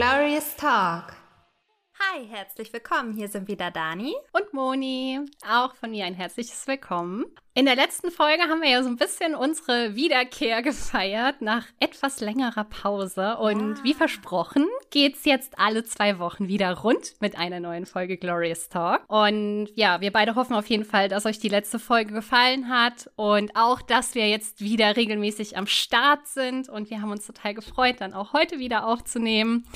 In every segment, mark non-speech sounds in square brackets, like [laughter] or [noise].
Glorious Talk. Herzlich willkommen. Hier sind wieder Dani und Moni. Auch von mir ein herzliches Willkommen. In der letzten Folge haben wir ja so ein bisschen unsere Wiederkehr gefeiert nach etwas längerer Pause. Und ja. wie versprochen geht's jetzt alle zwei Wochen wieder rund mit einer neuen Folge Glorious Talk. Und ja, wir beide hoffen auf jeden Fall, dass euch die letzte Folge gefallen hat und auch, dass wir jetzt wieder regelmäßig am Start sind. Und wir haben uns total gefreut, dann auch heute wieder aufzunehmen.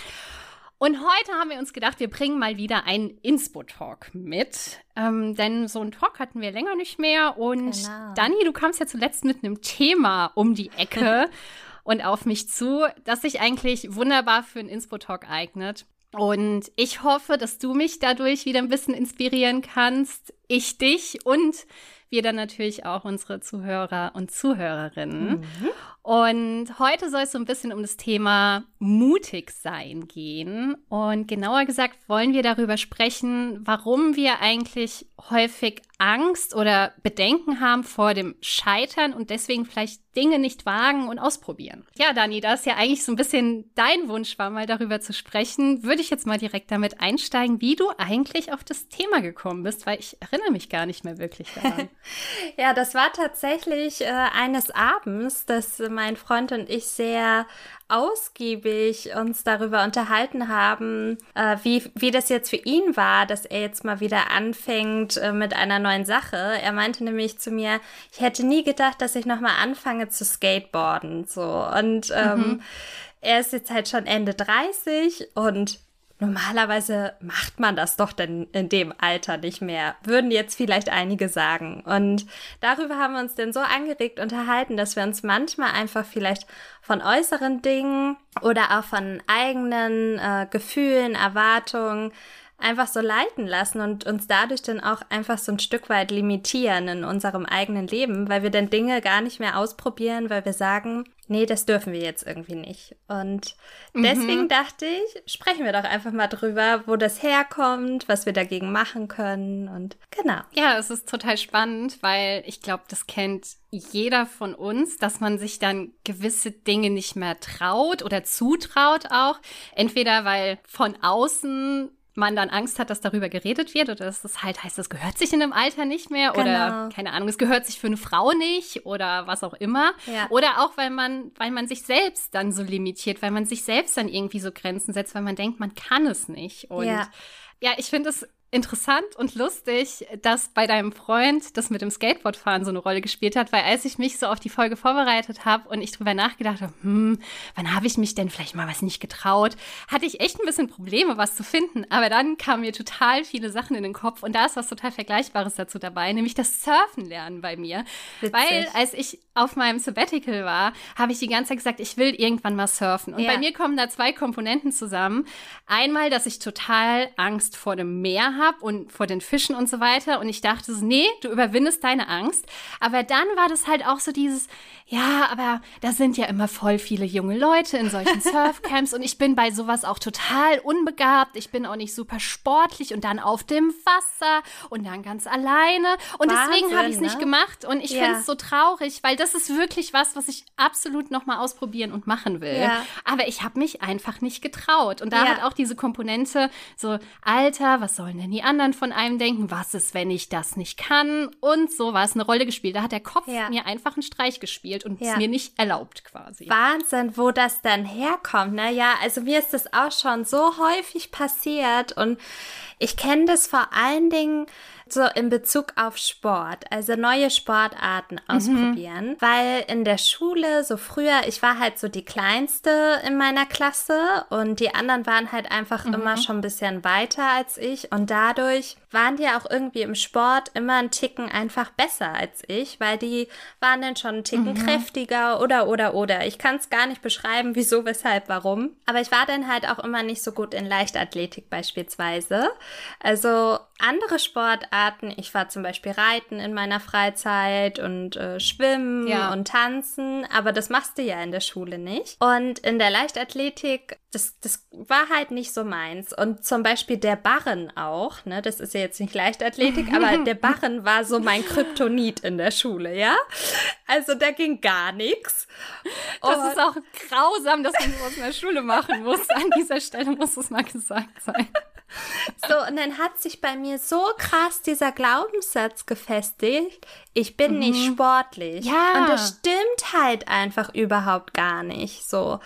Und heute haben wir uns gedacht, wir bringen mal wieder einen Inspo-Talk mit. Ähm, denn so einen Talk hatten wir länger nicht mehr. Und genau. Dani, du kamst ja zuletzt mit einem Thema um die Ecke [laughs] und auf mich zu, das sich eigentlich wunderbar für einen Inspo-Talk eignet. Und ich hoffe, dass du mich dadurch wieder ein bisschen inspirieren kannst, ich dich und wir dann natürlich auch unsere Zuhörer und Zuhörerinnen. Mhm. Und heute soll es so ein bisschen um das Thema mutig sein gehen. Und genauer gesagt wollen wir darüber sprechen, warum wir eigentlich häufig Angst oder Bedenken haben vor dem Scheitern und deswegen vielleicht Dinge nicht wagen und ausprobieren. Ja, Dani, da es ja eigentlich so ein bisschen dein Wunsch war, mal darüber zu sprechen, würde ich jetzt mal direkt damit einsteigen, wie du eigentlich auf das Thema gekommen bist, weil ich erinnere mich gar nicht mehr wirklich daran. [laughs] ja, das war tatsächlich äh, eines Abends, dass mein Freund und ich sehr ausgiebig uns darüber unterhalten haben, äh, wie, wie das jetzt für ihn war, dass er jetzt mal wieder anfängt äh, mit einer neuen Sache. Er meinte nämlich zu mir, ich hätte nie gedacht, dass ich nochmal anfange zu skateboarden. So. Und ähm, mhm. er ist jetzt halt schon Ende 30 und Normalerweise macht man das doch denn in dem Alter nicht mehr, würden jetzt vielleicht einige sagen. Und darüber haben wir uns denn so angeregt unterhalten, dass wir uns manchmal einfach vielleicht von äußeren Dingen oder auch von eigenen äh, Gefühlen, Erwartungen einfach so leiten lassen und uns dadurch dann auch einfach so ein Stück weit limitieren in unserem eigenen Leben, weil wir dann Dinge gar nicht mehr ausprobieren, weil wir sagen, nee, das dürfen wir jetzt irgendwie nicht. Und deswegen mhm. dachte ich, sprechen wir doch einfach mal drüber, wo das herkommt, was wir dagegen machen können und genau. Ja, es ist total spannend, weil ich glaube, das kennt jeder von uns, dass man sich dann gewisse Dinge nicht mehr traut oder zutraut auch. Entweder weil von außen man dann Angst hat, dass darüber geredet wird oder dass es halt heißt, das gehört sich in einem Alter nicht mehr genau. oder keine Ahnung, es gehört sich für eine Frau nicht oder was auch immer. Ja. Oder auch, weil man, weil man sich selbst dann so limitiert, weil man sich selbst dann irgendwie so Grenzen setzt, weil man denkt, man kann es nicht. Und ja, ja ich finde es interessant und lustig, dass bei deinem Freund das mit dem Skateboardfahren so eine Rolle gespielt hat, weil als ich mich so auf die Folge vorbereitet habe und ich drüber nachgedacht habe, hm, wann habe ich mich denn vielleicht mal was nicht getraut, hatte ich echt ein bisschen Probleme, was zu finden. Aber dann kamen mir total viele Sachen in den Kopf und da ist was total Vergleichbares dazu dabei, nämlich das Surfen lernen bei mir. Witzig. Weil als ich auf meinem Sabbatical war, habe ich die ganze Zeit gesagt, ich will irgendwann mal surfen. Und ja. bei mir kommen da zwei Komponenten zusammen. Einmal, dass ich total Angst vor dem Meer habe habe und vor den Fischen und so weiter. Und ich dachte nee, du überwindest deine Angst. Aber dann war das halt auch so dieses, ja, aber da sind ja immer voll viele junge Leute in solchen [laughs] Surfcamps und ich bin bei sowas auch total unbegabt. Ich bin auch nicht super sportlich und dann auf dem Wasser und dann ganz alleine. Und Wahnsinn, deswegen habe ich es ne? nicht gemacht und ich ja. finde es so traurig, weil das ist wirklich was, was ich absolut nochmal ausprobieren und machen will. Ja. Aber ich habe mich einfach nicht getraut. Und da ja. hat auch diese Komponente so, Alter, was sollen denn die anderen von einem denken? Was ist, wenn ich das nicht kann? Und so war es eine Rolle gespielt. Da hat der Kopf mir einfach einen Streich gespielt gespielt und ja. es mir nicht erlaubt quasi. Wahnsinn, wo das dann herkommt. Ne? Ja, also mir ist das auch schon so häufig passiert und ich kenne das vor allen Dingen so in Bezug auf Sport, also neue Sportarten mhm. ausprobieren, mhm. weil in der Schule so früher, ich war halt so die kleinste in meiner Klasse und die anderen waren halt einfach mhm. immer schon ein bisschen weiter als ich und dadurch waren die auch irgendwie im Sport immer einen Ticken einfach besser als ich, weil die waren dann schon einen Ticken mhm. kräftiger oder oder oder. Ich kann es gar nicht beschreiben, [laughs] wieso, weshalb, warum. Aber ich war dann halt auch immer nicht so gut in Leichtathletik beispielsweise. Also andere Sportarten, ich war zum Beispiel Reiten in meiner Freizeit und äh, Schwimmen ja. und Tanzen, aber das machst du ja in der Schule nicht. Und in der Leichtathletik, das, das war halt nicht so meins. Und zum Beispiel der Barren auch, ne, das ist ja jetzt nicht Leichtathletik, aber [laughs] der Barren war so mein Kryptonit in der Schule, ja? Also da ging gar nichts. Das ist auch grausam, dass man sowas in der Schule machen muss. An dieser Stelle muss es mal gesagt sein. [laughs] So, und dann hat sich bei mir so krass dieser Glaubenssatz gefestigt, ich bin mhm. nicht sportlich. Ja. Und das stimmt halt einfach überhaupt gar nicht. So.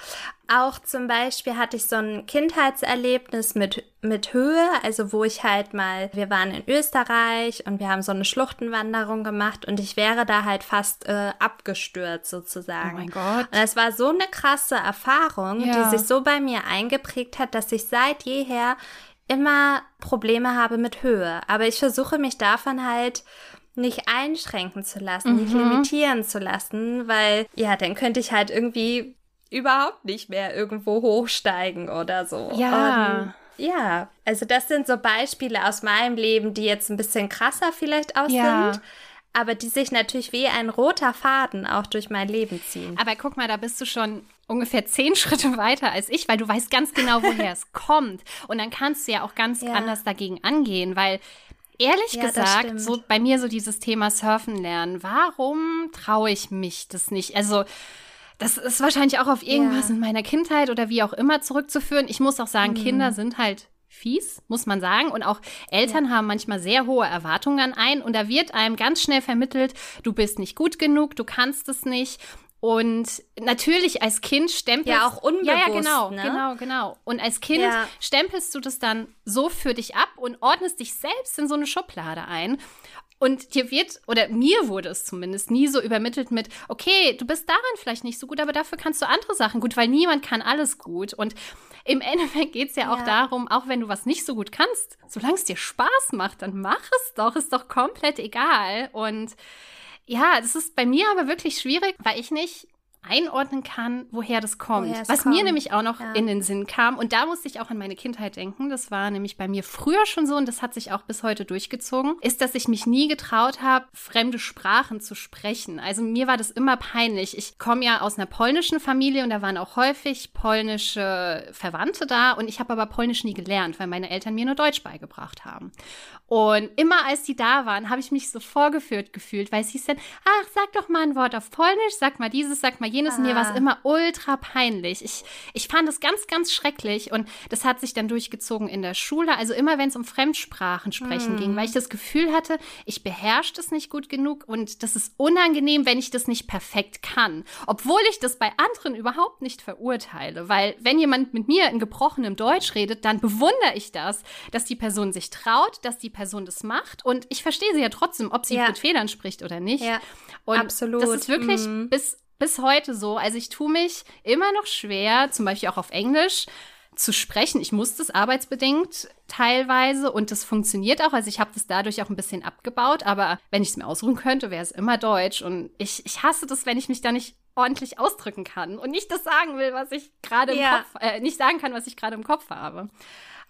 Auch zum Beispiel hatte ich so ein Kindheitserlebnis mit, mit Höhe, also wo ich halt mal, wir waren in Österreich und wir haben so eine Schluchtenwanderung gemacht und ich wäre da halt fast äh, abgestürzt sozusagen. Oh mein Gott. Und es war so eine krasse Erfahrung, ja. die sich so bei mir eingeprägt hat, dass ich seit jeher immer Probleme habe mit Höhe. Aber ich versuche mich davon halt nicht einschränken zu lassen, mhm. nicht limitieren zu lassen, weil ja, dann könnte ich halt irgendwie überhaupt nicht mehr irgendwo hochsteigen oder so. Ja. Und, ja, also das sind so Beispiele aus meinem Leben, die jetzt ein bisschen krasser vielleicht auch ja. sind aber die sich natürlich wie ein roter Faden auch durch mein Leben ziehen. Aber guck mal, da bist du schon ungefähr zehn [laughs] Schritte weiter als ich, weil du weißt ganz genau, woher es kommt. Und dann kannst du ja auch ganz ja. anders dagegen angehen, weil ehrlich ja, gesagt, so bei mir so dieses Thema Surfen lernen, warum traue ich mich das nicht? Also das ist wahrscheinlich auch auf irgendwas ja. in meiner Kindheit oder wie auch immer zurückzuführen. Ich muss auch sagen, mhm. Kinder sind halt fies, muss man sagen. Und auch Eltern ja. haben manchmal sehr hohe Erwartungen an einen. Und da wird einem ganz schnell vermittelt, du bist nicht gut genug, du kannst es nicht. Und natürlich als Kind stempelst ja auch unbewusst. Ja, ja, genau, ne? genau, genau. Und als Kind ja. stempelst du das dann so für dich ab und ordnest dich selbst in so eine Schublade ein. Und dir wird, oder mir wurde es zumindest nie so übermittelt mit, okay, du bist daran vielleicht nicht so gut, aber dafür kannst du andere Sachen gut, weil niemand kann alles gut. Und im Endeffekt geht es ja auch ja. darum, auch wenn du was nicht so gut kannst, solange es dir Spaß macht, dann mach es doch, ist doch komplett egal. Und ja, das ist bei mir aber wirklich schwierig, weil ich nicht einordnen kann, woher das kommt. Woher Was kommt. mir nämlich auch noch ja. in den Sinn kam, und da musste ich auch an meine Kindheit denken, das war nämlich bei mir früher schon so und das hat sich auch bis heute durchgezogen, ist, dass ich mich nie getraut habe, fremde Sprachen zu sprechen. Also mir war das immer peinlich. Ich komme ja aus einer polnischen Familie und da waren auch häufig polnische Verwandte da und ich habe aber Polnisch nie gelernt, weil meine Eltern mir nur Deutsch beigebracht haben. Und immer als die da waren, habe ich mich so vorgeführt gefühlt, weil es hieß dann, ach, sag doch mal ein Wort auf Polnisch, sag mal dieses, sag mal jenes. Ah. Und mir war es ah. immer ultra peinlich. Ich, ich fand es ganz, ganz schrecklich. Und das hat sich dann durchgezogen in der Schule. Also immer, wenn es um Fremdsprachen sprechen hm. ging, weil ich das Gefühl hatte, ich beherrsche das nicht gut genug und das ist unangenehm, wenn ich das nicht perfekt kann. Obwohl ich das bei anderen überhaupt nicht verurteile. Weil wenn jemand mit mir in gebrochenem Deutsch redet, dann bewundere ich das, dass die Person sich traut, dass die Person das macht. Und ich verstehe sie ja trotzdem, ob sie ja. mit Fehlern spricht oder nicht. Ja, und absolut. Das ist wirklich mhm. bis, bis heute so. Also ich tue mich immer noch schwer, zum Beispiel auch auf Englisch, zu sprechen. Ich muss das arbeitsbedingt teilweise und das funktioniert auch. Also ich habe das dadurch auch ein bisschen abgebaut, aber wenn ich es mir ausruhen könnte, wäre es immer Deutsch. Und ich, ich hasse das, wenn ich mich da nicht ordentlich ausdrücken kann und nicht das sagen will, was ich gerade im ja. Kopf, äh, nicht sagen kann, was ich gerade im Kopf habe.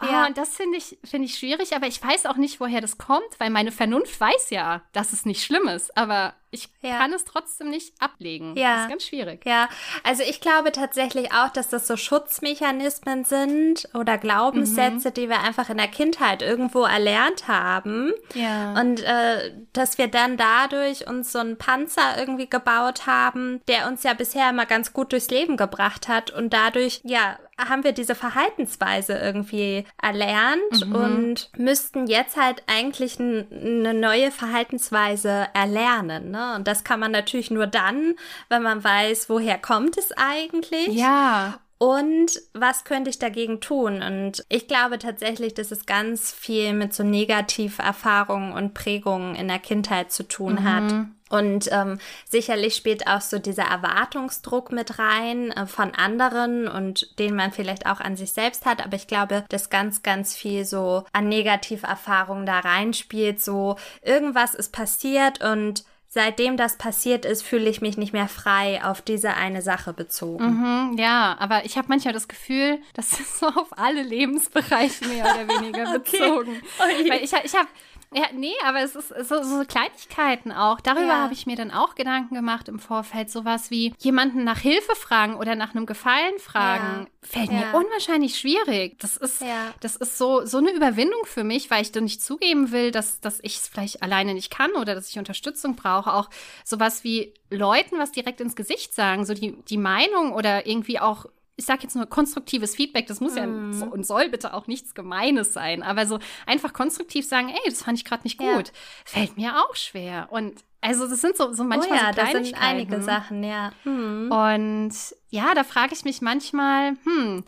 Ja, und das finde ich, finde ich schwierig, aber ich weiß auch nicht, woher das kommt, weil meine Vernunft weiß ja, dass es nicht schlimm ist, aber ich ja. kann es trotzdem nicht ablegen. Ja. Das ist ganz schwierig. Ja, also ich glaube tatsächlich auch, dass das so Schutzmechanismen sind oder Glaubenssätze, mhm. die wir einfach in der Kindheit irgendwo erlernt haben. Ja. Und äh, dass wir dann dadurch uns so einen Panzer irgendwie gebaut haben, der uns ja bisher immer ganz gut durchs Leben gebracht hat und dadurch, ja, haben wir diese Verhaltensweise irgendwie erlernt mhm. und müssten jetzt halt eigentlich eine neue Verhaltensweise erlernen. Ne? Und das kann man natürlich nur dann, wenn man weiß, woher kommt es eigentlich. Ja. Und was könnte ich dagegen tun? Und ich glaube tatsächlich, dass es ganz viel mit so Negativerfahrungen und Prägungen in der Kindheit zu tun mhm. hat. Und ähm, sicherlich spielt auch so dieser Erwartungsdruck mit rein äh, von anderen und den man vielleicht auch an sich selbst hat. Aber ich glaube, dass ganz, ganz viel so an Negativerfahrungen da reinspielt. So irgendwas ist passiert und seitdem das passiert ist, fühle ich mich nicht mehr frei auf diese eine Sache bezogen. Mhm, ja, aber ich habe manchmal das Gefühl, das ist so auf alle Lebensbereiche mehr oder weniger [laughs] bezogen. okay. Weil ich, ich habe Ja, nee, aber es ist so, so Kleinigkeiten auch. Darüber Ja. habe ich mir dann auch Gedanken gemacht im Vorfeld. Sowas wie jemanden nach Hilfe fragen oder nach einem Gefallen fragen, fällt mir Ja. unwahrscheinlich schwierig. Das ist, Ja. das ist so, so eine Überwindung für mich, weil ich dann nicht zugeben will, dass, dass ich es vielleicht alleine nicht kann oder dass ich Unterstützung brauche. Auch sowas wie Leuten was direkt ins Gesicht sagen, so die, die Meinung oder irgendwie auch ich sage jetzt nur konstruktives Feedback, das muss ja Mhm. und soll bitte auch nichts Gemeines sein, aber so einfach konstruktiv sagen, ey, das fand ich gerade nicht Ja. gut, fällt mir auch schwer. Und also das sind so, so manchmal oh ja, so das sind einige Sachen, ja. Mhm. Und ja, da frage ich mich manchmal, hm,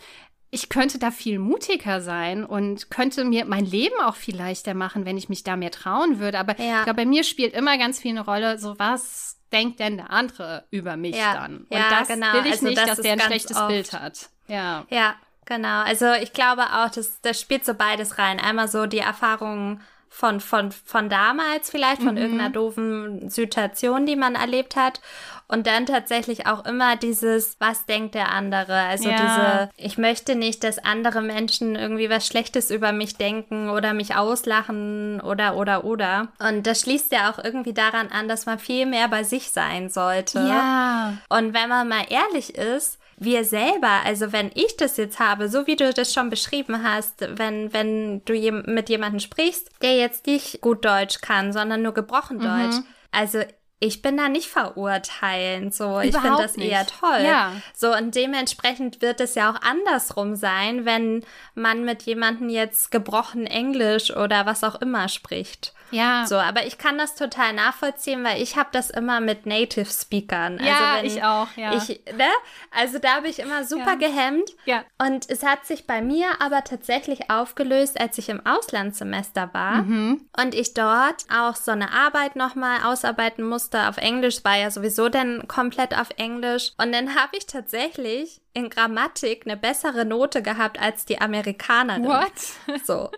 ich könnte da viel mutiger sein und könnte mir mein Leben auch viel leichter machen, wenn ich mich da mehr trauen würde. Aber Ja. ich glaube, bei mir spielt immer ganz viel eine Rolle, so was denkt denn der andere über mich Ja. dann? Und Ja, das genau. will ich Also nicht, das dass der ein schlechtes oft. Bild hat. Ja. Ja, genau. Also ich glaube auch, das, das spielt so beides rein. Einmal so die Erfahrungen von, von, von damals vielleicht, von Mhm. irgendeiner doofen Situation, die man erlebt hat. Und dann tatsächlich auch immer dieses, was denkt der andere? Also Ja. diese, ich möchte nicht, dass andere Menschen irgendwie was Schlechtes über mich denken oder mich auslachen oder, oder, oder. Und das schließt ja auch irgendwie daran an, dass man viel mehr bei sich sein sollte. Ja. Und wenn man mal ehrlich ist, wir selber, also wenn ich das jetzt habe, so wie du das schon beschrieben hast, wenn, wenn du mit jemandem sprichst, der jetzt nicht gut Deutsch kann, sondern nur gebrochen Mhm. Deutsch, also ich bin da nicht verurteilend, so ich finde Überhaupt das eher nicht. toll. Ja. So und dementsprechend wird es ja auch andersrum sein, wenn man mit jemandem jetzt gebrochen Englisch oder was auch immer spricht. Ja. So, aber ich kann das total nachvollziehen, weil ich habe das immer mit Native Speakern. Ja, also wenn ich auch, ja. Ich, ne? Also da habe ich immer super Ja. gehemmt. Ja. Und es hat sich bei mir aber tatsächlich aufgelöst, als ich im Auslandssemester war Mhm. und ich dort auch so eine Arbeit nochmal ausarbeiten musste auf Englisch, war ja sowieso dann komplett auf Englisch. Und dann habe ich tatsächlich in Grammatik eine bessere Note gehabt als die Amerikanerin. What? So.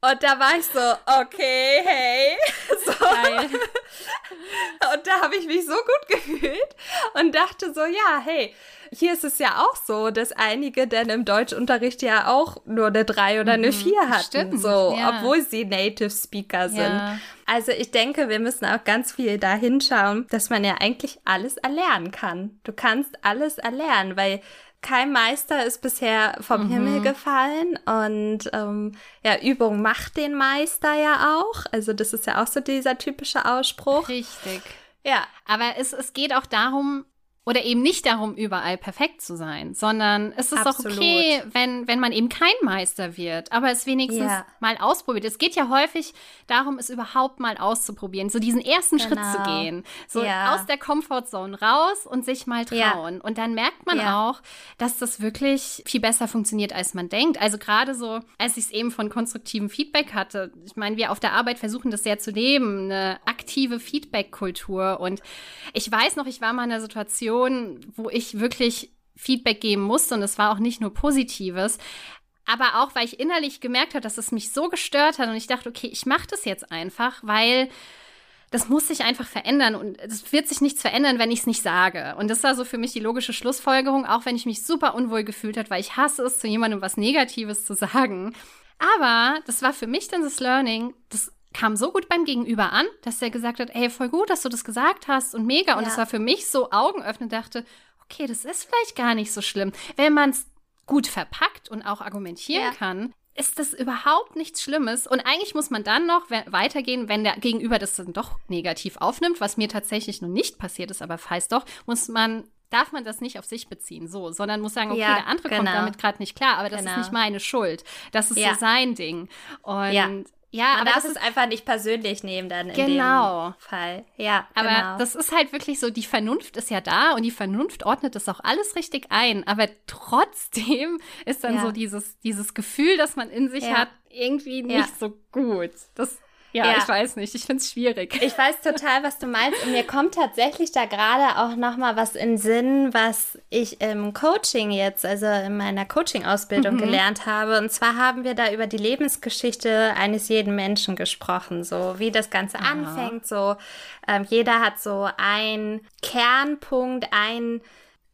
Und da war ich so, okay, hey. [laughs] So. Und da habe ich mich so gut gefühlt und dachte so, ja, hey, hier ist es ja auch so, dass einige dann im Deutschunterricht ja auch nur eine 3 oder eine 4 hatten, stimmt, so, ja. obwohl sie Native Speaker sind. Ja. Also ich denke, wir müssen auch ganz viel da hinschauen, dass man ja eigentlich alles erlernen kann. Du kannst alles erlernen, weil kein Meister ist bisher vom Mhm. Himmel gefallen und ähm, ja, Übung macht den Meister ja auch. Also das ist ja auch so dieser typische Ausspruch. Richtig. Ja, Aber es, es geht auch darum, oder eben nicht darum, überall perfekt zu sein, sondern es ist Absolut. auch okay, wenn, wenn man eben kein Meister wird, aber es wenigstens Ja. mal ausprobiert. Es geht ja häufig darum, es überhaupt mal auszuprobieren, so diesen ersten Schritt zu Genau. gehen, so Ja. aus der Comfortzone raus und sich mal Ja. trauen. Und dann merkt man Ja. auch, dass das wirklich viel besser funktioniert, als man denkt. Also gerade so, als ich es eben von konstruktivem Feedback hatte, ich meine, wir auf der Arbeit versuchen das sehr zu leben, eine aktive Feedback-Kultur. Und ich weiß noch, ich war mal in einer Situation, wo ich wirklich Feedback geben musste und es war auch nicht nur Positives. Aber auch, weil ich innerlich gemerkt habe, dass es mich so gestört hat und ich dachte, okay, ich mache das jetzt einfach, weil das muss sich einfach verändern und es wird sich nichts verändern, wenn ich es nicht sage. Und das war so für mich die logische Schlussfolgerung, auch wenn ich mich super unwohl gefühlt habe, weil ich hasse es, zu jemandem was Negatives zu sagen. Aber das war für mich dann das Learning, das kam so gut beim Gegenüber an, dass der gesagt hat, ey, voll gut, dass du das gesagt hast und mega. Und Ja. das war für mich so Augen öffnen, dachte, okay, das ist vielleicht gar nicht so schlimm. Wenn man es gut verpackt und auch argumentieren Ja. kann, ist das überhaupt nichts Schlimmes. Und eigentlich muss man dann noch we- weitergehen, wenn der Gegenüber das dann doch negativ aufnimmt, was mir tatsächlich noch nicht passiert ist, aber falls doch, muss man darf man das nicht auf sich beziehen, so, sondern muss sagen, okay, Ja, der andere kommt genau. damit gerade nicht klar, aber das Genau. ist nicht meine Schuld. Das ist Ja. so sein Ding. Und Ja. Ja, man aber das es ist einfach nicht persönlich nehmen dann in Genau. dem Fall. Ja, aber genau. das ist halt wirklich so, die Vernunft ist ja da und die Vernunft ordnet das auch alles richtig ein. Aber trotzdem ist dann Ja. so dieses, dieses Gefühl, das man in sich Ja. hat, irgendwie Ja. nicht so gut. Das, ja, Ja. ich weiß nicht. Ich finde es schwierig. Ich weiß total, was du meinst. Und mir kommt tatsächlich da gerade auch noch mal was in Sinn, was ich im Coaching jetzt, also in meiner Coaching-Ausbildung Mhm. gelernt habe. Und zwar haben wir da über die Lebensgeschichte eines jeden Menschen gesprochen, so wie das Ganze anfängt. So ähm, jeder hat so einen Kernpunkt, ein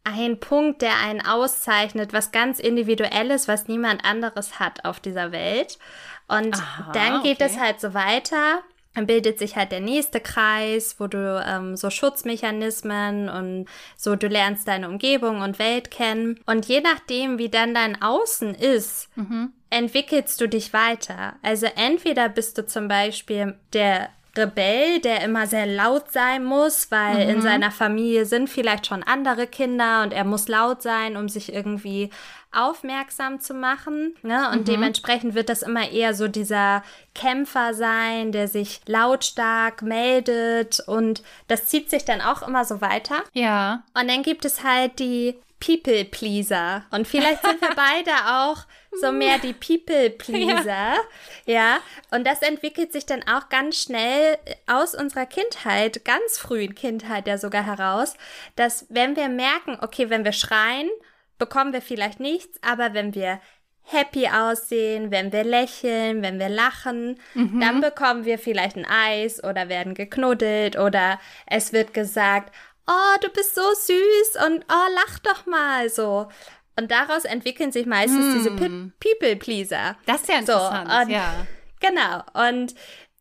ein Punkt, der einen auszeichnet, was ganz individuelles, was niemand anderes hat auf dieser Welt. Und Aha, dann geht okay. es halt so weiter. Dann bildet sich halt der nächste Kreis, wo du ähm, so Schutzmechanismen und so du lernst deine Umgebung und Welt kennen. Und je nachdem, wie dann dein Außen ist, mhm. entwickelst du dich weiter. Also entweder bist du zum Beispiel der Rebell, der immer sehr laut sein muss, weil mhm. in seiner Familie sind vielleicht schon andere Kinder und er muss laut sein, um sich irgendwie aufmerksam zu machen. Ne? Und mhm. dementsprechend wird das immer eher so dieser Kämpfer sein, der sich lautstark meldet und das zieht sich dann auch immer so weiter. Ja. Und dann gibt es halt die People-Pleaser. Und vielleicht sind wir [laughs] beide auch so mehr die People-Pleaser. [laughs] Ja. ja. Und das entwickelt sich dann auch ganz schnell aus unserer Kindheit, ganz frühen Kindheit ja sogar heraus, dass wenn wir merken, okay, wenn wir schreien, bekommen wir vielleicht nichts, aber wenn wir happy aussehen, wenn wir lächeln, wenn wir lachen, mhm. dann bekommen wir vielleicht ein Eis oder werden geknuddelt oder es wird gesagt, oh, du bist so süß und oh, lach doch mal so. Und daraus entwickeln sich meistens mm. diese People-Pleaser. Das ist ja interessant, so, und, ja. Genau. Und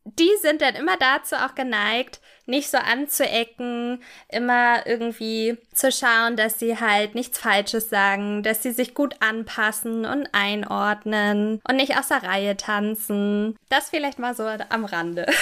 die sind dann immer dazu auch geneigt, nicht so anzuecken, immer irgendwie zu schauen, dass sie halt nichts Falsches sagen, dass sie sich gut anpassen und einordnen und nicht aus der Reihe tanzen. Das vielleicht mal so am Rande. [laughs]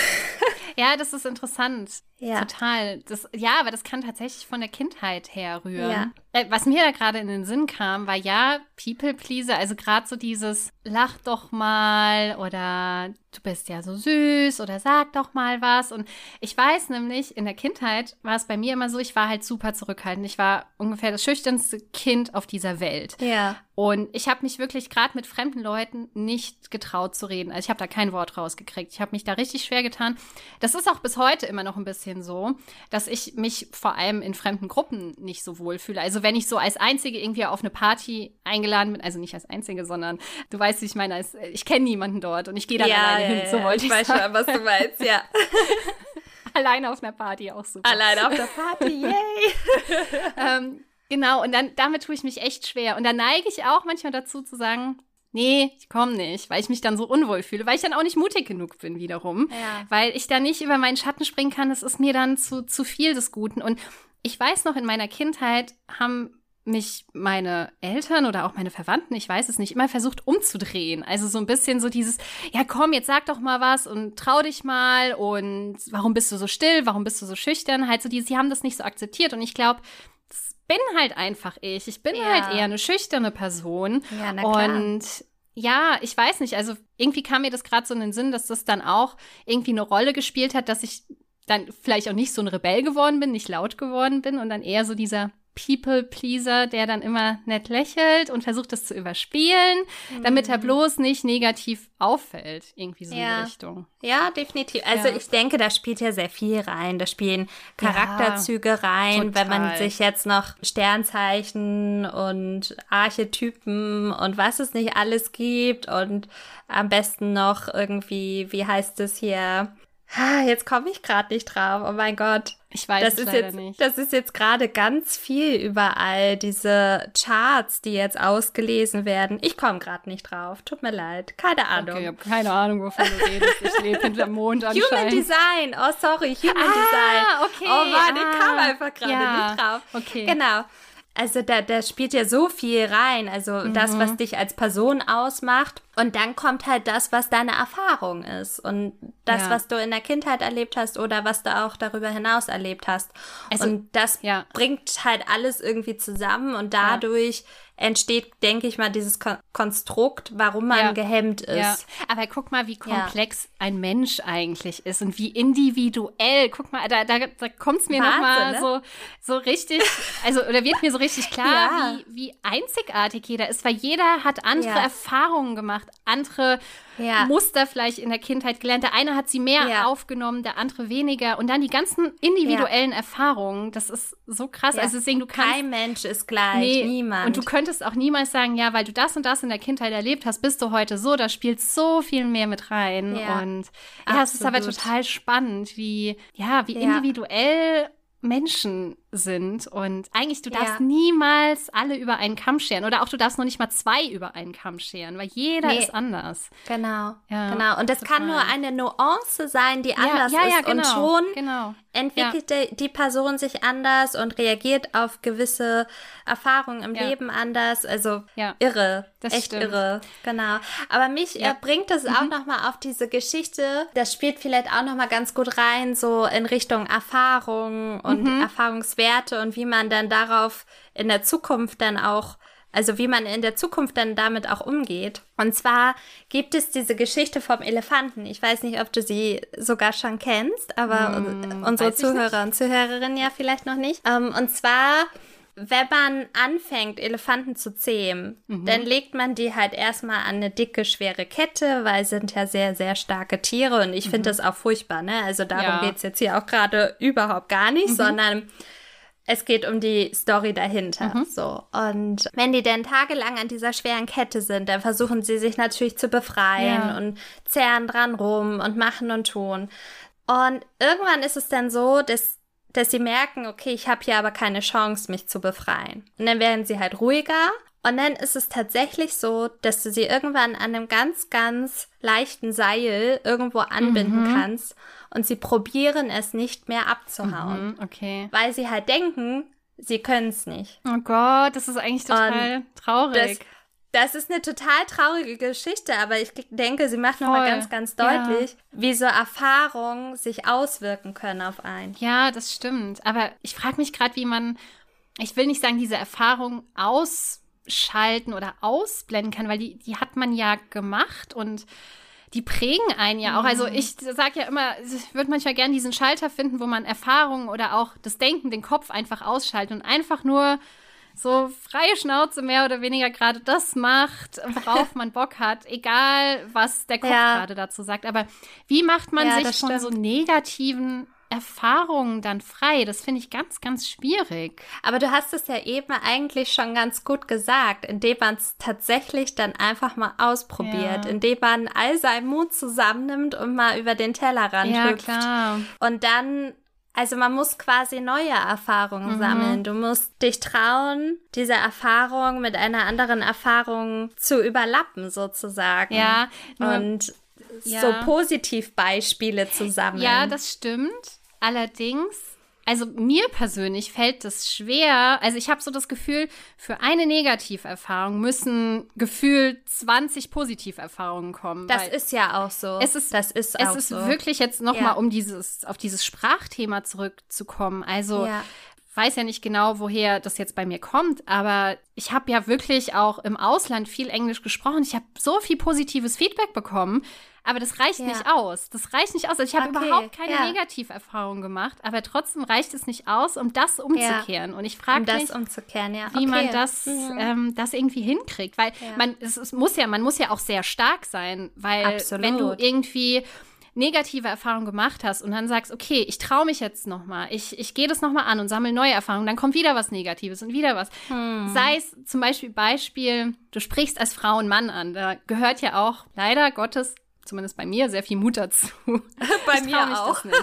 Ja, das ist interessant. Ja. Total. Das, ja, aber das kann tatsächlich von der Kindheit her rühren. Ja. Äh, was mir da gerade in den Sinn kam, war ja People Pleaser, also gerade so dieses Lach doch mal oder du bist ja so süß oder sag doch mal was. Und ich weiß nämlich, in der Kindheit war es bei mir immer so, ich war halt super zurückhaltend. Ich war ungefähr das schüchternste Kind auf dieser Welt. Ja. Und ich habe mich wirklich gerade mit fremden Leuten nicht getraut zu reden. Also ich habe da kein Wort rausgekriegt. Ich habe mich da richtig schwer getan. Das ist auch bis heute immer noch ein bisschen so, dass ich mich vor allem in fremden Gruppen nicht so wohl fühle. Also wenn ich so als Einzige irgendwie auf eine Party eingeladen bin, also nicht als Einzige, sondern du weißt, wie ich meine, als, ich kenne niemanden dort und ich gehe da ja, alleine ja, hin. So wollte ich, ich weiß schon, was du meinst, ja. [laughs] Alleine auf einer Party auch super. Alleine auf der Party, [laughs] yay! ähm, Genau, und dann damit tue ich mich echt schwer. Und da neige ich auch manchmal dazu zu sagen, nee, ich komme nicht, weil ich mich dann so unwohl fühle, weil ich dann auch nicht mutig genug bin wiederum, ja. weil ich da nicht über meinen Schatten springen kann, das ist mir dann zu, zu viel des Guten. Und ich weiß noch, in meiner Kindheit haben mich meine Eltern oder auch meine Verwandten, ich weiß es nicht, immer versucht umzudrehen. Also so ein bisschen so dieses, ja komm, jetzt sag doch mal was und trau dich mal und warum bist du so still, warum bist du so schüchtern? Halt so dieses, sie haben das nicht so akzeptiert und ich glaube, bin halt einfach ich. Ich bin ja. halt eher eine schüchterne Person. Ja, na klar. Und ja, ich weiß nicht. Also irgendwie kam mir das gerade so in den Sinn, dass das dann auch irgendwie eine Rolle gespielt hat, dass ich dann vielleicht auch nicht so ein Rebell geworden bin, nicht laut geworden bin und dann eher so dieser People-Pleaser, der dann immer nett lächelt und versucht, das zu überspielen, mhm. damit er mhm. bloß nicht negativ auffällt, irgendwie so ja. in die Richtung. Ja, definitiv. Also ja. ich denke, da spielt ja sehr viel rein. Da spielen Charakterzüge ja, rein, total. wenn man sich jetzt noch Sternzeichen und Archetypen und was es nicht alles gibt und am besten noch irgendwie, wie heißt es hier, jetzt komme ich gerade nicht drauf. Oh mein Gott. Ich weiß das es ist jetzt, nicht. Das ist jetzt gerade ganz viel überall, diese Charts, die jetzt ausgelesen werden. Ich komme gerade nicht drauf. Tut mir leid. Keine Ahnung. Okay, ich habe keine Ahnung, wovon du redest. Ich lebe [laughs] hinterm Mond anscheinend. Human Design. Oh, sorry. Human ah, Design. okay. Oh Mann, ah, ich kam ah, einfach gerade ja, nicht drauf. Okay. Genau. Also da, da spielt ja so viel rein. Also mhm. das, was dich als Person ausmacht. Und dann kommt halt das, was deine Erfahrung ist. Und das, ja. was du in der Kindheit erlebt hast oder was du auch darüber hinaus erlebt hast. Also, und das ja. bringt halt alles irgendwie zusammen und dadurch entsteht, denke ich mal, dieses Kon Konstrukt, warum man ja. gehemmt ist. Ja. Aber guck mal, wie komplex ja. ein Mensch eigentlich ist und wie individuell. Guck mal, da, da, da kommt es mir nochmal ne? so, so richtig, also oder wird mir so richtig klar, [laughs] wie, wie einzigartig jeder ist, weil jeder hat andere Erfahrungen gemacht, andere. Muster vielleicht in der Kindheit gelernt. Der eine hat sie mehr aufgenommen, der andere weniger. Und dann die ganzen individuellen. Erfahrungen, das ist so krass. Also deswegen, du kannst. Kein Mensch ist gleich, nee, niemand. Und du könntest auch niemals sagen, ja, weil du das und das in der Kindheit erlebt hast, bist du heute so. Da spielt so viel mehr mit rein. Und ja, es ist aber total spannend, wie, ja, wie individuell Menschen sind und eigentlich du darfst Ja. niemals alle über einen Kamm scheren oder auch du darfst noch nicht mal zwei über einen Kamm scheren, weil jeder Nee. ist anders. Genau, Ja, genau. Und das kann nur total. eine Nuance sein, die anders ja, ja, ist. genau, Und schon genau. entwickelt die- Person sich anders und reagiert auf gewisse Erfahrungen im. Leben anders. Also irre, das echt stimmt. irre, genau. Aber mich. Mhm. äh, bringt es auch noch mal auf diese Geschichte. Das spielt vielleicht auch noch mal ganz gut rein, so in Richtung Erfahrung und Mhm. Erfahrungswerte und wie man dann darauf in der Zukunft dann auch also wie man in der Zukunft dann damit auch umgeht. Und zwar gibt es diese Geschichte vom Elefanten. Ich weiß nicht, ob du sie sogar schon kennst, aber Hm, unsere. Zuhörer und Zuhörerinnen ja vielleicht noch nicht. Ähm, und zwar, wenn man anfängt, Elefanten zu zähmen, Mhm. dann legt man die halt erstmal an eine dicke, schwere Kette, weil sind ja sehr, sehr starke Tiere und ich finde das auch furchtbar, ne? Also darum Mhm. Ja. Mhm. geht's jetzt hier auch gerade überhaupt gar nicht, sondern es geht um die Story dahinter. Mhm. So. Und wenn die dann tagelang an dieser schweren Kette sind, dann versuchen sie sich natürlich zu befreien Ja. und zerren dran rum und machen und tun. Und irgendwann ist es dann so, dass, dass sie merken, okay, ich habe hier aber keine Chance, mich zu befreien. Und dann werden sie halt ruhiger. Und dann ist es tatsächlich so, dass du sie irgendwann an einem ganz, ganz leichten Seil irgendwo anbinden kannst und sie probieren es nicht mehr abzuhauen Mhm, okay. weil sie halt denken, sie können es nicht. Oh Gott, das ist eigentlich total Das, traurig. das ist eine total traurige Geschichte, aber ich denke, sie macht nochmal ganz, ganz Ja. deutlich, wie so Erfahrungen sich auswirken können auf einen. Ja, das stimmt. Aber ich frage mich gerade, wie man, ich will nicht sagen, diese Erfahrung ausschalten oder ausblenden kann, weil die, die hat man ja gemacht und die prägen einen ja auch. Also ich sage ja immer, ich würde manchmal gerne diesen Schalter finden, wo man Erfahrungen oder auch das Denken, den Kopf einfach ausschaltet und einfach nur so freie Schnauze mehr oder weniger gerade das macht, worauf [laughs] man Bock hat, egal was der Kopf Ja. gerade dazu sagt. Aber wie macht man Ja, sich von so negativen Erfahrungen dann frei? Das finde ich ganz, ganz schwierig. Aber du hast es ja eben eigentlich schon ganz gut gesagt, indem man es tatsächlich dann einfach mal ausprobiert, Ja. indem man all seinen Mut zusammennimmt und mal über den Tellerrand ja, hüpft. klar. Und dann, also man muss quasi neue Erfahrungen Mhm. sammeln. Du musst dich trauen, diese Erfahrung mit einer anderen Erfahrung zu überlappen, sozusagen. Ja, Und Ja. so Positivbeispiele zu sammeln. Ja, das stimmt. Allerdings, also mir persönlich fällt das schwer. Also ich habe so das Gefühl, für eine Negativerfahrung müssen gefühlt 20 Positiverfahrungen kommen. das ist ja auch so. Es ist- das ist es ist so. wirklich jetzt noch Ja. mal um dieses auf dieses Sprachthema zurückzukommen. Also Ja. Weiß ja nicht genau, woher das jetzt bei mir kommt, aber ich habe ja wirklich auch im Ausland viel Englisch gesprochen. Ich habe so viel positives Feedback bekommen, aber das reicht Ja. nicht aus. Das reicht nicht aus. Also ich habe Okay, überhaupt keine ja. Negativerfahrung gemacht, aber trotzdem reicht es nicht aus, um das umzukehren. Und ich frage um mich, ja. wie okay. man das, Mhm. ähm, das irgendwie hinkriegt. Weil Ja. man, es, es muss ja, man muss ja auch sehr stark sein, weil Absolut. wenn du irgendwie negative Erfahrungen gemacht hast und dann sagst, okay, ich traue mich jetzt nochmal, ich, ich gehe das nochmal an und sammle neue Erfahrungen, dann kommt wieder was Negatives und wieder was. Hm. Sei es zum Beispiel Beispiel, du sprichst als Frau einen Mann an, da gehört ja auch leider Gottes zumindest bei mir sehr viel Mut dazu. [laughs] Bei ich mir auch. Das nicht.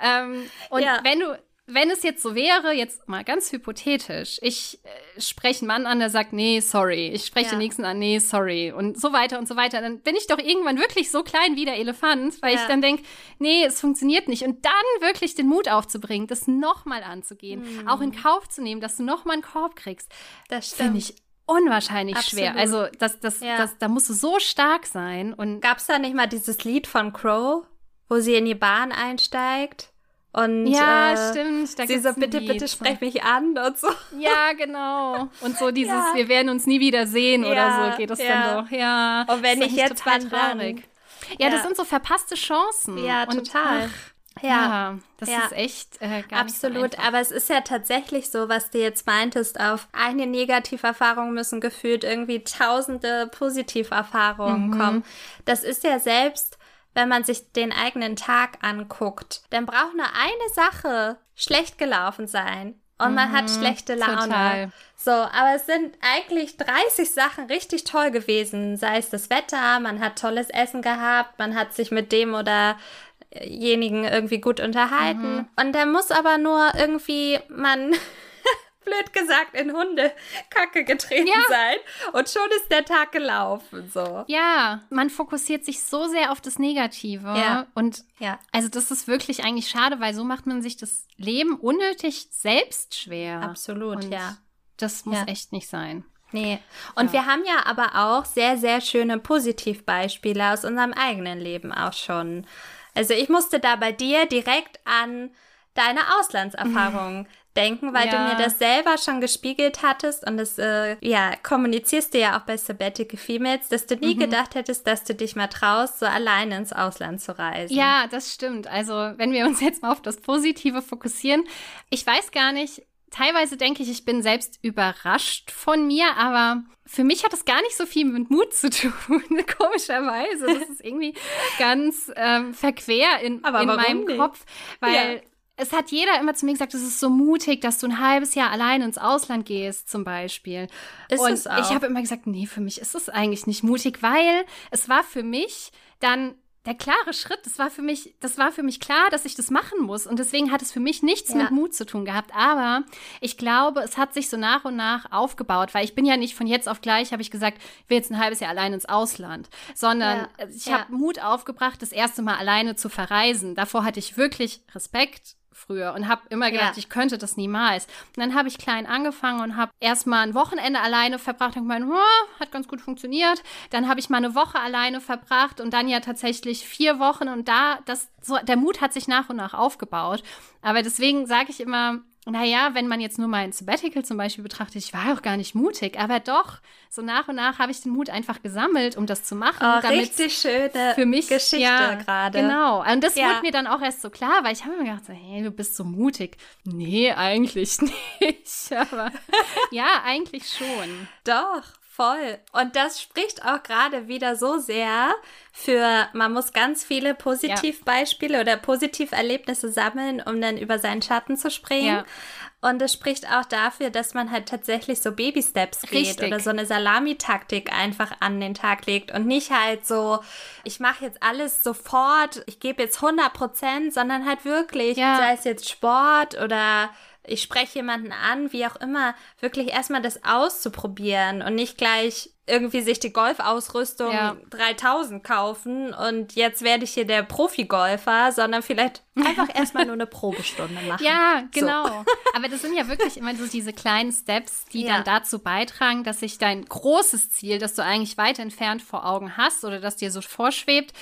ähm, und Ja. wenn du, wenn es jetzt so wäre, jetzt mal ganz hypothetisch, ich äh, spreche einen Mann an, der sagt, nee, sorry. Ich spreche Ja. den nächsten an, nee, sorry. Und so weiter und so weiter. Dann bin ich doch irgendwann wirklich so klein wie der Elefant, weil Ja. ich dann denke, nee, es funktioniert nicht. Und dann wirklich den Mut aufzubringen, das nochmal anzugehen, Mhm. auch in Kauf zu nehmen, dass du nochmal einen Korb kriegst, Das finde ich unwahrscheinlich schwer. Absolut. Also das, das, Ja. das, da musst du so stark sein. Und Gab es da nicht mal dieses Lied von Crow, wo sie in die Bahn einsteigt? Und ja, äh, stimmt. Da sie so, bitte, Lied. bitte sprech mich an [laughs] und so. Ja, genau. Und so dieses, Ja. wir werden uns nie wieder sehen Ja, oder so geht es ja. dann doch. Ja. Und wenn Das eigentlich jetzt, total traurig. Ja, das sind so verpasste Chancen. Ja, Und, total. Ach, ja. das ist echt äh, gar Absolut, nicht so aber es ist ja tatsächlich so, was du jetzt meintest, auf eine Negativerfahrung müssen gefühlt irgendwie tausende Positiverfahrungen Mhm. kommen. Das ist ja selbst, wenn man sich den eigenen Tag anguckt, dann braucht nur eine Sache schlecht gelaufen sein und man hat schlechte Laune. Mhm. total. So, aber es sind eigentlich 30 Sachen richtig toll gewesen, sei es das Wetter, man hat tolles Essen gehabt, man hat sich mit dem oder denjenigen irgendwie gut unterhalten. Mhm. Und der muss aber nur irgendwie man [laughs] blöd gesagt, in Hundekacke getreten ja. sein. Und schon ist der Tag gelaufen, so. Ja, man fokussiert sich so sehr auf das Negative. Ja. Und ja. also das ist wirklich eigentlich schade, weil so macht man sich das Leben unnötig selbst schwer. Absolut, Und ja. Das muss ja. echt nicht sein. Nee. Und ja. wir haben ja aber auch sehr, sehr schöne Positivbeispiele aus unserem eigenen Leben auch schon. Also ich musste da bei dir direkt an deine Auslandserfahrungen [laughs] denken, weil ja. du mir das selber schon gespiegelt hattest und das äh, ja kommunizierst du ja auch bei Sabbatical Females, dass du nie mhm. gedacht hättest, dass du dich mal traust, so alleine ins Ausland zu reisen. Ja, das stimmt. Also wenn wir uns jetzt mal auf das Positive fokussieren, ich weiß gar nicht. Teilweise denke ich, ich bin selbst überrascht von mir, aber für mich hat das gar nicht so viel mit Mut zu tun, [laughs] komischerweise. Das ist irgendwie [laughs] ganz ähm, verquer in, in meinem nicht? Kopf, weil ja es hat jeder immer zu mir gesagt, es ist so mutig, dass du ein halbes Jahr allein ins Ausland gehst, zum Beispiel. Ist und es auch. ich habe immer gesagt, nee, für mich ist es eigentlich nicht mutig, weil es war für mich dann der klare Schritt, das war für mich, das war für mich klar, dass ich das machen muss. Und deswegen hat es für mich nichts ja. mit Mut zu tun gehabt. Aber ich glaube, es hat sich so nach und nach aufgebaut, weil ich bin ja nicht von jetzt auf gleich, habe ich gesagt, ich will jetzt ein halbes Jahr allein ins Ausland, sondern ja. ich ja. habe Mut aufgebracht, das erste Mal alleine zu verreisen. Davor hatte ich wirklich Respekt früher und habe immer gedacht, ja. ich könnte das niemals. Und dann habe ich klein angefangen und habe erstmal ein Wochenende alleine verbracht und gemeint, oh, hat ganz gut funktioniert. Dann habe ich mal eine Woche alleine verbracht und dann ja tatsächlich vier Wochen und da, das, so, der Mut hat sich nach und nach aufgebaut. Aber deswegen sage ich immer, naja, wenn man jetzt nur mein Sabbatical zum Beispiel betrachtet, ich war auch gar nicht mutig, aber doch, so nach und nach habe ich den Mut einfach gesammelt, um das zu machen. Oh, richtig schöne für mich, Geschichte ja, gerade. Genau. Und das ja. wurde mir dann auch erst so klar, weil ich habe mir gedacht, so, hey, du bist so mutig. Nee, eigentlich [laughs] nicht. Aber [laughs] ja, eigentlich schon. Doch. Voll. Und das spricht auch gerade wieder so sehr für, man muss ganz viele Positivbeispiele ja. oder Positiverlebnisse sammeln, um dann über seinen Schatten zu springen. Ja. Und es spricht auch dafür, dass man halt tatsächlich so Baby-Steps geht Richtig. oder so eine Salamitaktik einfach an den Tag legt und nicht halt so, ich mache jetzt alles sofort, ich gebe jetzt 100 Prozent, sondern halt wirklich, ja. sei es jetzt Sport oder ich spreche jemanden an, wie auch immer, wirklich erstmal das auszuprobieren und nicht gleich irgendwie sich die Golfausrüstung ja. 3000 kaufen und jetzt werde ich hier der Profi-Golfer, sondern vielleicht einfach [laughs] erstmal nur eine Probestunde machen. Ja, genau. So. Aber das sind ja wirklich immer so diese kleinen Steps, die ja. dann dazu beitragen, dass sich dein großes Ziel, das du eigentlich weit entfernt vor Augen hast oder das dir so vorschwebt,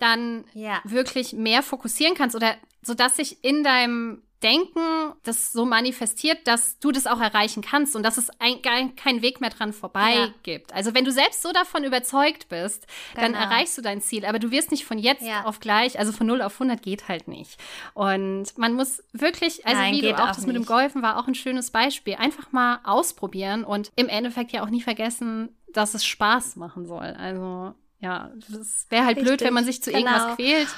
dann ja. wirklich mehr fokussieren kannst oder so dass sich in deinem Denken das so manifestiert, dass du das auch erreichen kannst und dass es ein, keinen Weg mehr dran vorbei ja. gibt. Also wenn du selbst so davon überzeugt bist, genau. dann erreichst du dein Ziel. Aber du wirst nicht von jetzt ja. auf gleich, also von 0 auf 100 geht halt nicht. Und man muss wirklich, also Nein, wie du auch, auch das nicht. mit dem Golfen war auch ein schönes Beispiel, einfach mal ausprobieren und im Endeffekt ja auch nie vergessen, dass es Spaß machen soll. Also ja, es wäre halt Richtig. blöd, wenn man sich zu genau. irgendwas quält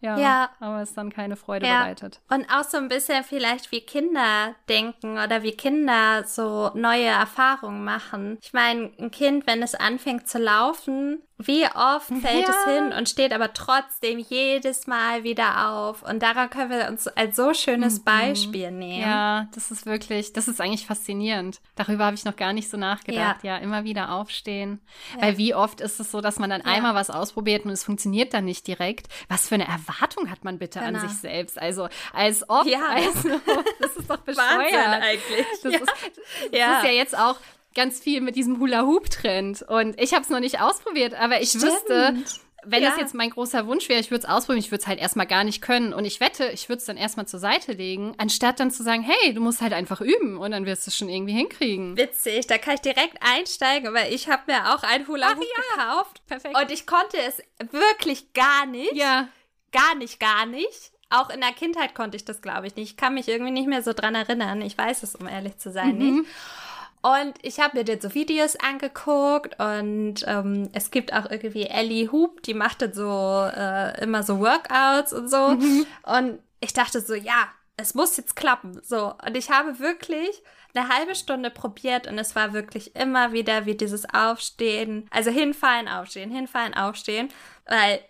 ja, ja, aber es dann keine Freude ja. bereitet. Und auch so ein bisschen vielleicht wie Kinder denken oder wie Kinder so neue Erfahrungen machen. Ich meine, ein Kind, wenn es anfängt zu laufen, wie oft fällt ja. es hin und steht aber trotzdem jedes Mal wieder auf. Und daran können wir uns als so schönes mhm. Beispiel nehmen. Ja, das ist wirklich, das ist eigentlich faszinierend. Darüber habe ich noch gar nicht so nachgedacht. Ja, ja immer wieder aufstehen. Ja. Weil wie oft ist es so, dass man dann einmal was ausprobiert und es funktioniert dann nicht direkt. Was für eine Erwartung hat man bitte genau. an sich selbst? Also als ob, ja. also, [laughs] das ist doch [laughs] bescheuert. Wahnsinn eigentlich. Das, ist, das ist ja jetzt auch ganz viel mit diesem Hula-Hoop-Trend. Und ich habe es noch nicht ausprobiert, aber ich Stimmt. wüsste, wenn ja. das jetzt mein großer Wunsch wäre, ich würde es ausprobieren, ich würde es halt erstmal gar nicht können. Und ich wette, ich würde es dann erstmal zur Seite legen, anstatt dann zu sagen, hey, du musst halt einfach üben und dann wirst du es schon irgendwie hinkriegen. Witzig, da kann ich direkt einsteigen, weil ich habe mir auch ein Hula Hoop ja. gekauft. Perfekt. Und ich konnte es wirklich gar nicht. Ja. Gar nicht, gar nicht. Auch in der Kindheit konnte ich das, glaube ich, nicht. Ich kann mich irgendwie nicht mehr so dran erinnern. Ich weiß es, um ehrlich zu sein, mhm. nicht. Und ich habe mir dann so Videos angeguckt und ähm, es gibt auch irgendwie Ellie Hoop, die macht dann so äh, immer so Workouts und so. Mhm. Und ich dachte so, ja, es muss jetzt klappen. So. Und ich habe wirklich eine halbe Stunde probiert und es war wirklich immer wieder wie dieses Aufstehen, also hinfallen, aufstehen, hinfallen, aufstehen, weil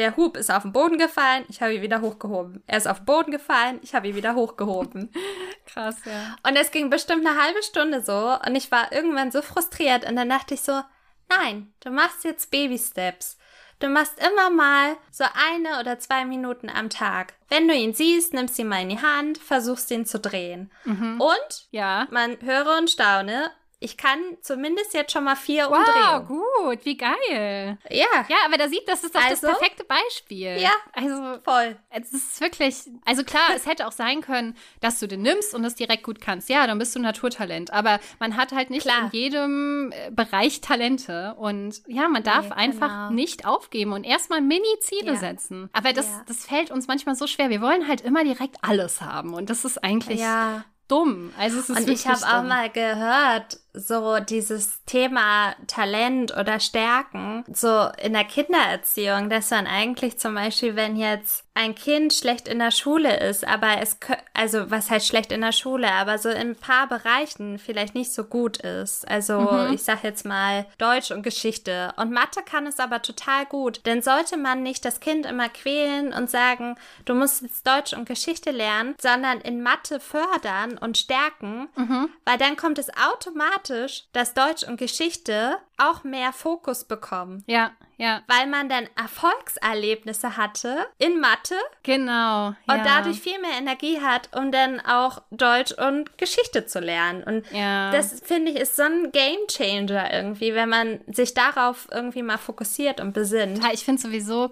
der Hub ist auf den Boden gefallen, ich habe ihn wieder hochgehoben. Er ist auf den Boden gefallen, ich habe ihn wieder hochgehoben. [laughs] Krass, ja. Und es ging bestimmt eine halbe Stunde so und ich war irgendwann so frustriert und dann dachte ich so, nein, du machst jetzt Baby Steps. Du machst immer mal so eine oder zwei Minuten am Tag. Wenn du ihn siehst, nimmst ihn mal in die Hand, versuchst ihn zu drehen. Mhm. Und Ja. man höre und staune, ich kann zumindest jetzt schon mal vier Wow, Umdrehungen. gut, wie geil. Ja, Ja, aber da sieht, das ist doch Also? das perfekte Beispiel. Ja. Also, voll. es ist wirklich, also klar, es hätte auch sein können, dass du den nimmst und das direkt gut kannst. Ja, dann bist du ein Naturtalent. Aber man hat halt nicht Klar. in jedem äh, Bereich Talente. Und ja, man darf Nee, einfach genau. nicht aufgeben und erstmal Mini-Ziele Ja. setzen. Aber das, Ja. das fällt uns manchmal so schwer. Wir wollen halt immer direkt alles haben. Und das ist eigentlich Ja. dumm. Also es ist Und ich habe auch mal gehört, so dieses Thema Talent oder Stärken, so in der Kindererziehung, dass man eigentlich zum Beispiel, wenn jetzt ein Kind schlecht in der Schule ist, aber es, kö- also was heißt schlecht in der Schule, aber so in ein paar Bereichen vielleicht nicht so gut ist. Also Mhm. ich sag jetzt mal Deutsch und Geschichte. Und Mathe kann es aber total gut. Denn sollte man nicht das Kind immer quälen und sagen, du musst jetzt Deutsch und Geschichte lernen, sondern in Mathe fördern und stärken, Mhm. weil dann kommt es automatisch, dass Deutsch und Geschichte auch mehr Fokus bekommen. Ja, ja, Weil man dann Erfolgserlebnisse hatte in Mathe genau. und ja. dadurch viel mehr Energie hat, um dann auch Deutsch und Geschichte zu lernen. Und Ja. das finde ich ist so ein Game Changer irgendwie, wenn man sich darauf irgendwie mal fokussiert und besinnt. Ich finde sowieso,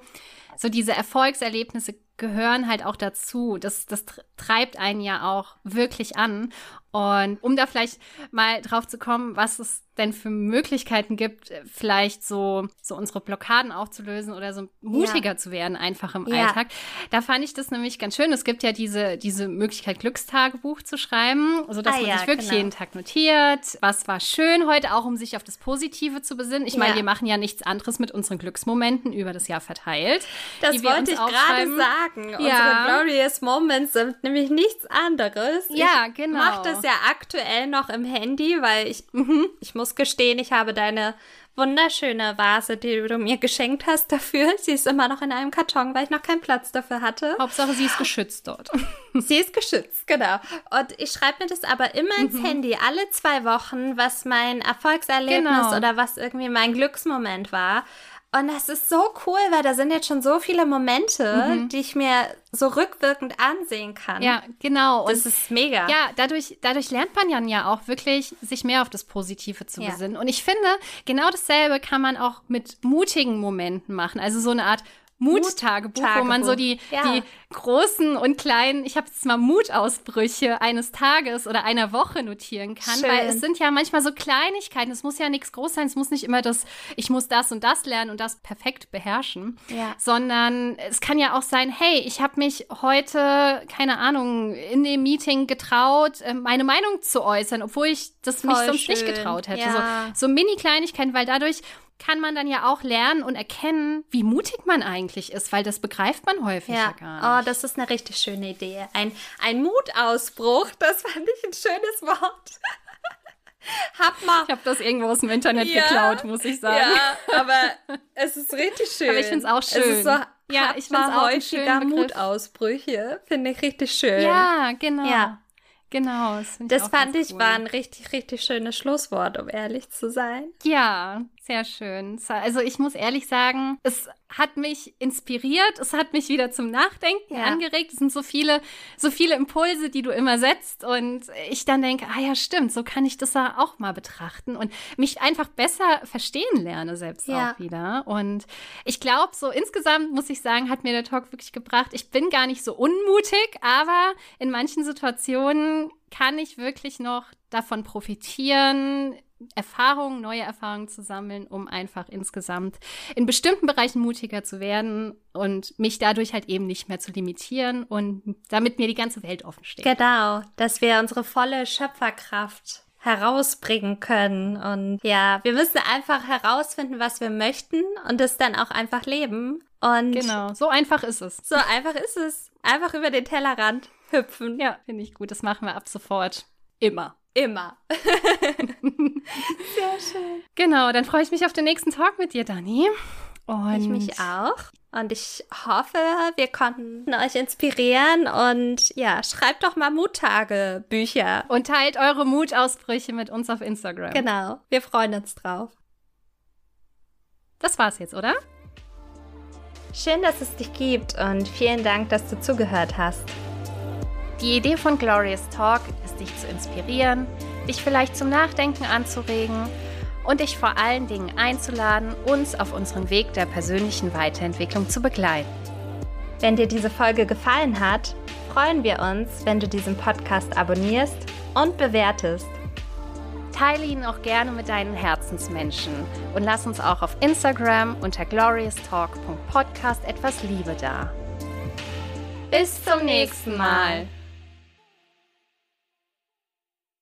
so diese Erfolgserlebnisse gehören halt auch dazu. Das, das tr- treibt einen ja auch wirklich an. Und um da vielleicht mal drauf zu kommen, was es denn für Möglichkeiten gibt, vielleicht so, so unsere Blockaden aufzulösen oder so mutiger zu werden, einfach im Ja. Alltag. Da fand ich das nämlich ganz schön. Es gibt ja diese, diese Möglichkeit, Glückstagebuch zu schreiben, sodass Ah man ja, sich wirklich genau. jeden Tag notiert. Was war schön heute, auch um sich auf das Positive zu besinnen. Ich meine, Ja. wir machen ja nichts anderes mit unseren Glücksmomenten über das Jahr verteilt. Das wollte ich gerade aufschreiben. Sagen. Unsere Ja. Glorious Moments sind nämlich nichts anderes. Ja, ich genau. mache das ja aktuell noch im Handy, weil ich, Mhm. ich muss gestehen, ich habe deine wunderschöne Vase, die du mir geschenkt hast dafür. [laughs] Sie ist immer noch in einem Karton, weil ich noch keinen Platz dafür hatte. Hauptsache, sie ist geschützt dort. [laughs] Sie ist geschützt, genau. Und ich schreibe mir das aber immer ins Mhm. Handy, alle zwei Wochen, was mein Erfolgserlebnis Genau. oder was irgendwie mein Glücksmoment war. Und das ist so cool, weil da sind jetzt schon so viele Momente, die ich mir so rückwirkend ansehen kann. Mhm. Ja, genau. Und das ist mega. Ja, dadurch, dadurch lernt man ja auch wirklich, sich mehr auf das Positive zu Ja. besinnen. Und ich finde, genau dasselbe kann man auch mit mutigen Momenten machen. Also so eine Art Muttagebuch, wo man so die, Ja. die großen und kleinen, ich habe jetzt mal Mutausbrüche eines Tages oder einer Woche notieren kann. Schön. Weil es sind ja manchmal so Kleinigkeiten. Es muss ja nichts groß sein. Es muss nicht immer das, ich muss das und das lernen und das perfekt beherrschen. Ja. Sondern es kann ja auch sein, hey, ich habe mich heute, keine Ahnung, in dem Meeting getraut, äh, meine Meinung zu äußern, obwohl ich das mich Voll sonst nicht schön. getraut hätte. Ja. So, so Mini-Kleinigkeiten, weil dadurch kann man dann ja auch lernen und erkennen, wie mutig man eigentlich ist, weil das begreift man häufig ja, Ja, gar oh, nicht. das ist eine richtig schöne Idee. Ein, ein Mutausbruch, das fand ich ein schönes Wort. [laughs] Hab mal. ich habe das irgendwo aus dem Internet Ja. geklaut, muss ich sagen. Ja, aber es ist richtig schön. Aber ich auch Es schön. ist so, Ja, ich mal find's auch häufiger. Mutausbrüche. Finde ich richtig schön. Ja, genau. Ja. Genau. Das, ich Das auch fand ich cool. war ein richtig, richtig schönes Schlusswort, um ehrlich zu sein. Ja, sehr schön. Also ich muss ehrlich sagen, es hat mich inspiriert, es hat mich wieder zum Nachdenken Ja. angeregt. Es sind so viele, so viele Impulse, die du immer setzt und ich dann denke, ah ja, stimmt, so kann ich das ja auch mal betrachten und mich einfach besser verstehen lerne selbst Ja. auch wieder. Und ich glaube, so insgesamt muss ich sagen, hat mir der Talk wirklich gebracht. Ich bin gar nicht so unmutig, aber in manchen Situationen kann ich wirklich noch davon profitieren, Erfahrungen, neue Erfahrungen zu sammeln, um einfach insgesamt in bestimmten Bereichen mutiger zu werden und mich dadurch halt eben nicht mehr zu limitieren und damit mir die ganze Welt offen steht. Genau, dass wir unsere volle Schöpferkraft herausbringen können. Und ja, wir müssen einfach herausfinden, was wir möchten und es dann auch einfach leben. Und Genau, so einfach ist es. so einfach ist es. Einfach über den Tellerrand hüpfen. Ja, finde ich gut. Das machen wir ab sofort. Immer. Immer. [laughs] Sehr schön. Genau, dann freue ich mich auf den nächsten Talk mit dir, Dani. Und Ich mich auch. Und ich hoffe, wir konnten euch inspirieren und ja, schreibt doch mal Muttagebücher. Und teilt eure Mutausbrüche mit uns auf Instagram. Genau, wir freuen uns drauf. Das war's jetzt, oder? Schön, dass es dich gibt und vielen Dank, dass du zugehört hast. Die Idee von Glorious Talk ist, dich zu inspirieren, dich vielleicht zum Nachdenken anzuregen und dich vor allen Dingen einzuladen, uns auf unserem Weg der persönlichen Weiterentwicklung zu begleiten. Wenn dir diese Folge gefallen hat, freuen wir uns, wenn du diesen Podcast abonnierst und bewertest. Teile ihn auch gerne mit deinen Herzensmenschen und lass uns auch auf Instagram unter glorioustalk.podcast etwas Liebe da. Bis zum nächsten Mal.